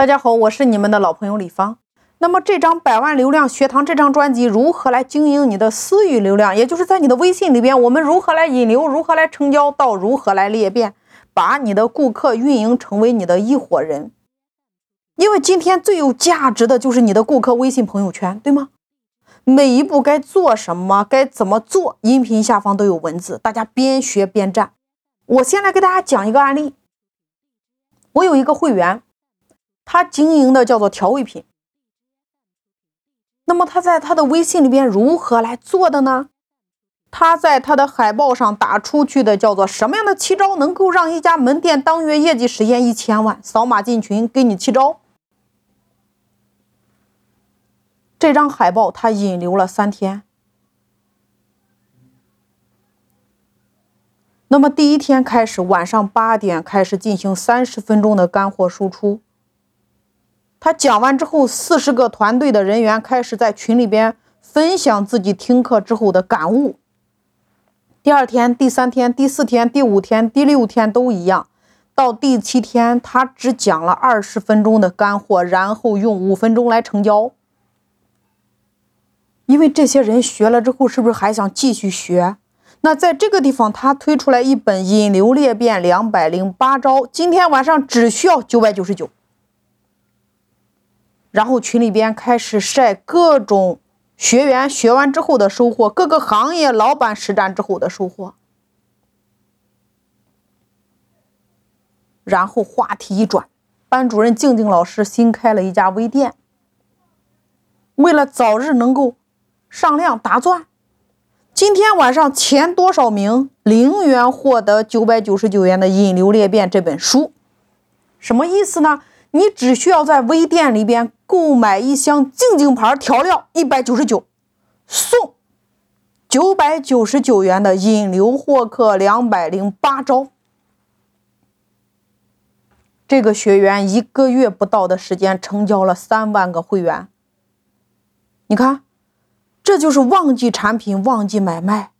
大家好，我是你们的老朋友李芳。那么这张百万流量学堂这张专辑，如何来经营你的私域流量？也就是在你的微信里边，我们如何来引流，如何来成交，到如何来裂变，把你的顾客运营成为你的一伙人。因为今天最有价值的就是你的顾客微信朋友圈，对吗？每一步该做什么，该怎么做，音频下方都有文字，大家边学边站。我先来给大家讲一个案例。我有一个会员。他经营的叫做调味品，那么他在他的微信里边如何来做的呢？他在他的海报上打出去的叫做什么样的七招能够让一家门店当月业绩实现一千万？扫码进群给你七招。这张海报他引流了三天，那么第一天开始晚上八点开始进行三十分钟的干货输出。他讲完之后，四十个团队的人员开始在群里边分享自己听课之后的感悟。第二天、第三天、第四天、第五天、第六天都一样，到第七天，他只讲了二十分钟的干货，然后用五分钟来成交。因为这些人学了之后，是不是还想继续学？那在这个地方，他推出来一本《引流裂变两百零八招》，今天晚上只需要九百九十九。然后群里边开始晒各种学员学完之后的收获，各个行业老板实战之后的收获。然后话题一转，班主任静静老师新开了一家微店，为了早日能够上量打钻，今天晚上前多少名零元获得九百九十九元的《引流裂变》这本书，什么意思呢？你只需要在微店里边购买一箱静静牌调料，一百九十九，送九百九十九元的引流获客两百零八招。这个学员一个月不到的时间成交了三万个会员。你看，这就是旺季产品旺季买卖。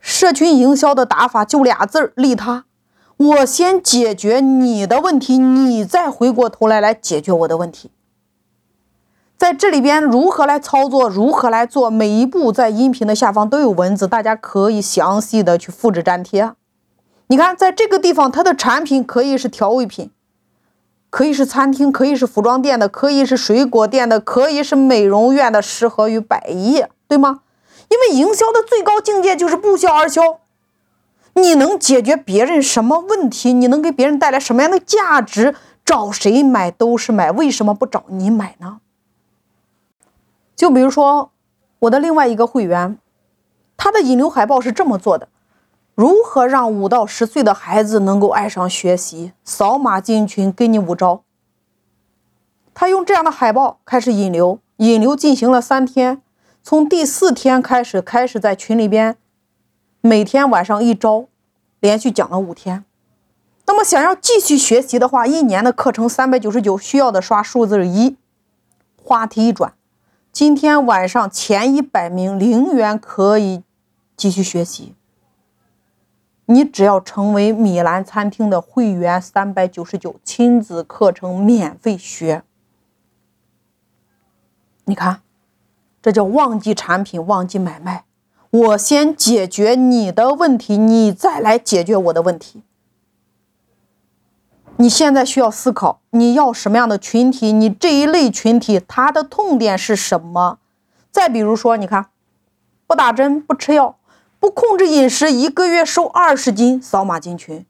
社群营销的打法就俩字儿：利他。我先解决你的问题，你再回过头来来解决我的问题。在这里边如何来操作，如何来做，每一步在音频的下方都有文字，大家可以详细的去复制粘贴。你看，在这个地方，它的产品可以是调味品，可以是餐厅，可以是服装店的，可以是水果店的，可以是美容院的，适合于百亿，对吗？因为营销的最高境界就是不销而销。你能解决别人什么问题？你能给别人带来什么样的价值？找谁买都是买，为什么不找你买呢？就比如说我的另外一个会员，他的引流海报是这么做的：如何让五到十岁的孩子能够爱上学习？扫码进群，给你五招。他用这样的海报开始引流，引流进行了三天，从第四天开始，开始在群里边。每天晚上一招，连续讲了五天。那么想要继续学习的话，一年的课程三百九十九，需要的刷数字一。话题一转，今天晚上前一百名零元可以继续学习。你只要成为米兰餐厅的会员，三百九十九亲子课程免费学。你看，这叫旺季产品，旺季买卖。我先解决你的问题，你再来解决我的问题。你现在需要思考，你要什么样的群体？你这一类群体，他的痛点是什么？再比如说，你看，不打针、不吃药、不控制饮食，一个月瘦二十斤，扫码进群，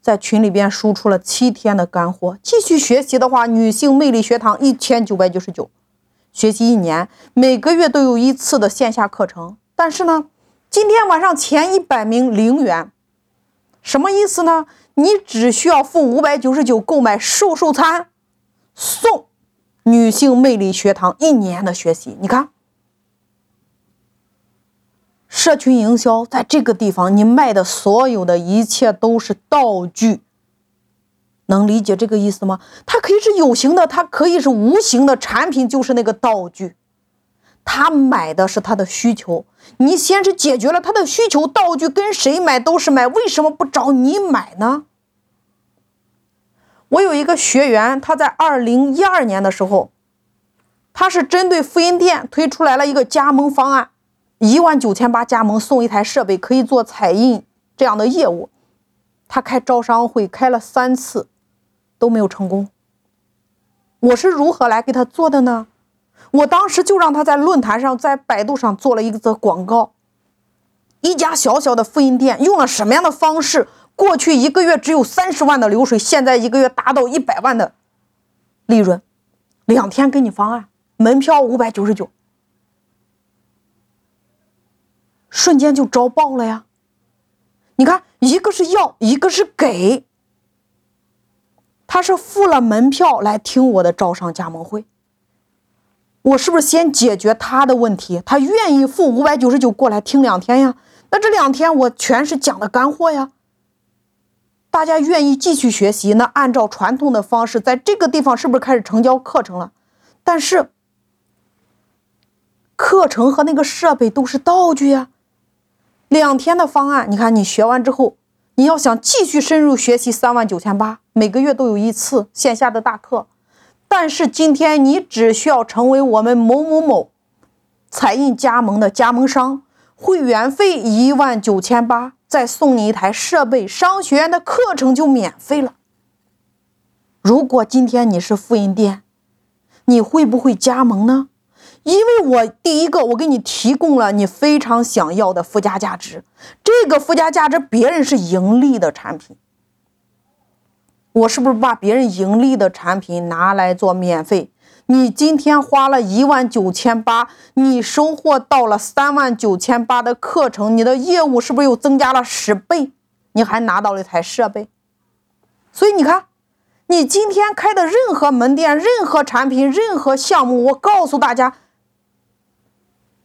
在群里边输出了七天的干货。继续学习的话，女性魅力学堂一千九百九十九。学习一年，每个月都有一次的线下课程。但是呢，今天晚上前一百名零元，什么意思呢？你只需要付五百九十九购买瘦瘦餐，送女性魅力学堂一年的学习。你看，社群营销在这个地方，你卖的所有的一切都是道具。能理解这个意思吗？它可以是有形的，它可以是无形的，产品就是那个道具。他买的是他的需求，你先是解决了他的需求，道具跟谁买都是买，为什么不找你买呢？我有一个学员，他在二零一二年的时候，他是针对复印店推出来了一个加盟方案，一万九千八加盟送一台设备，可以做彩印这样的业务。他开招商会开了三次，都没有成功。我是如何来给他做的呢？我当时就让他在论坛上，在百度上做了一则广告。一家小小的复印店用了什么样的方式？过去一个月只有三十万的流水，现在一个月达到一百万的利润。两天给你方案，门票五百九十九，瞬间就招爆了呀！你看，一个是要，一个是给。他是付了门票来听我的招商加盟会，我是不是先解决他的问题？他愿意付五百九十九过来听两天呀？那这两天我全是讲的干货呀。大家愿意继续学习，那按照传统的方式，在这个地方是不是开始成交课程了？但是课程和那个设备都是道具呀。两天的方案，你看你学完之后，你要想继续深入学习，三万九千八，每个月都有一次线下的大课。但是今天你只需要成为我们某某某彩印加盟的加盟商，会员费一万九千八，再送你一台设备，商学院的课程就免费了。如果今天你是复印店，你会不会加盟呢？因为我第一个，我给你提供了你非常想要的附加价值，这个附加价值别人是盈利的产品，我是不是把别人盈利的产品拿来做免费？你今天花了一万九千八，你收获到了三万九千八的课程，你的业务是不是又增加了十倍？你还拿到了一台设备，所以你看。你今天开的任何门店、任何产品、任何项目，我告诉大家，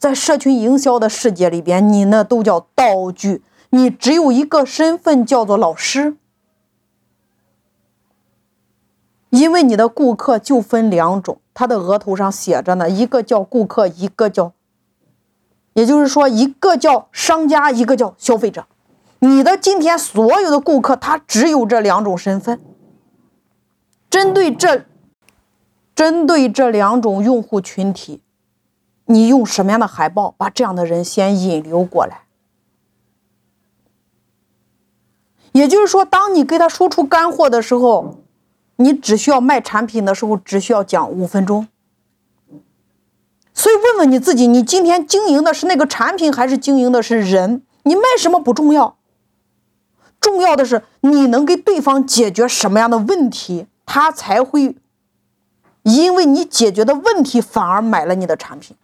在社群营销的世界里边，你那都叫道具。你只有一个身份，叫做老师。因为你的顾客就分两种，他的额头上写着呢，一个叫顾客，一个叫，也就是说，一个叫商家，一个叫消费者。你的今天所有的顾客，他只有这两种身份。针对这，针对这两种用户群体，你用什么样的海报把这样的人先引流过来？也就是说，当你给他输出干货的时候，你只需要卖产品的时候，只需要讲五分钟。所以，问问你自己：你今天经营的是那个产品，还是经营的是人？你卖什么不重要，重要的是你能给对方解决什么样的问题。他才会因为你解决的问题，反而买了你的产品。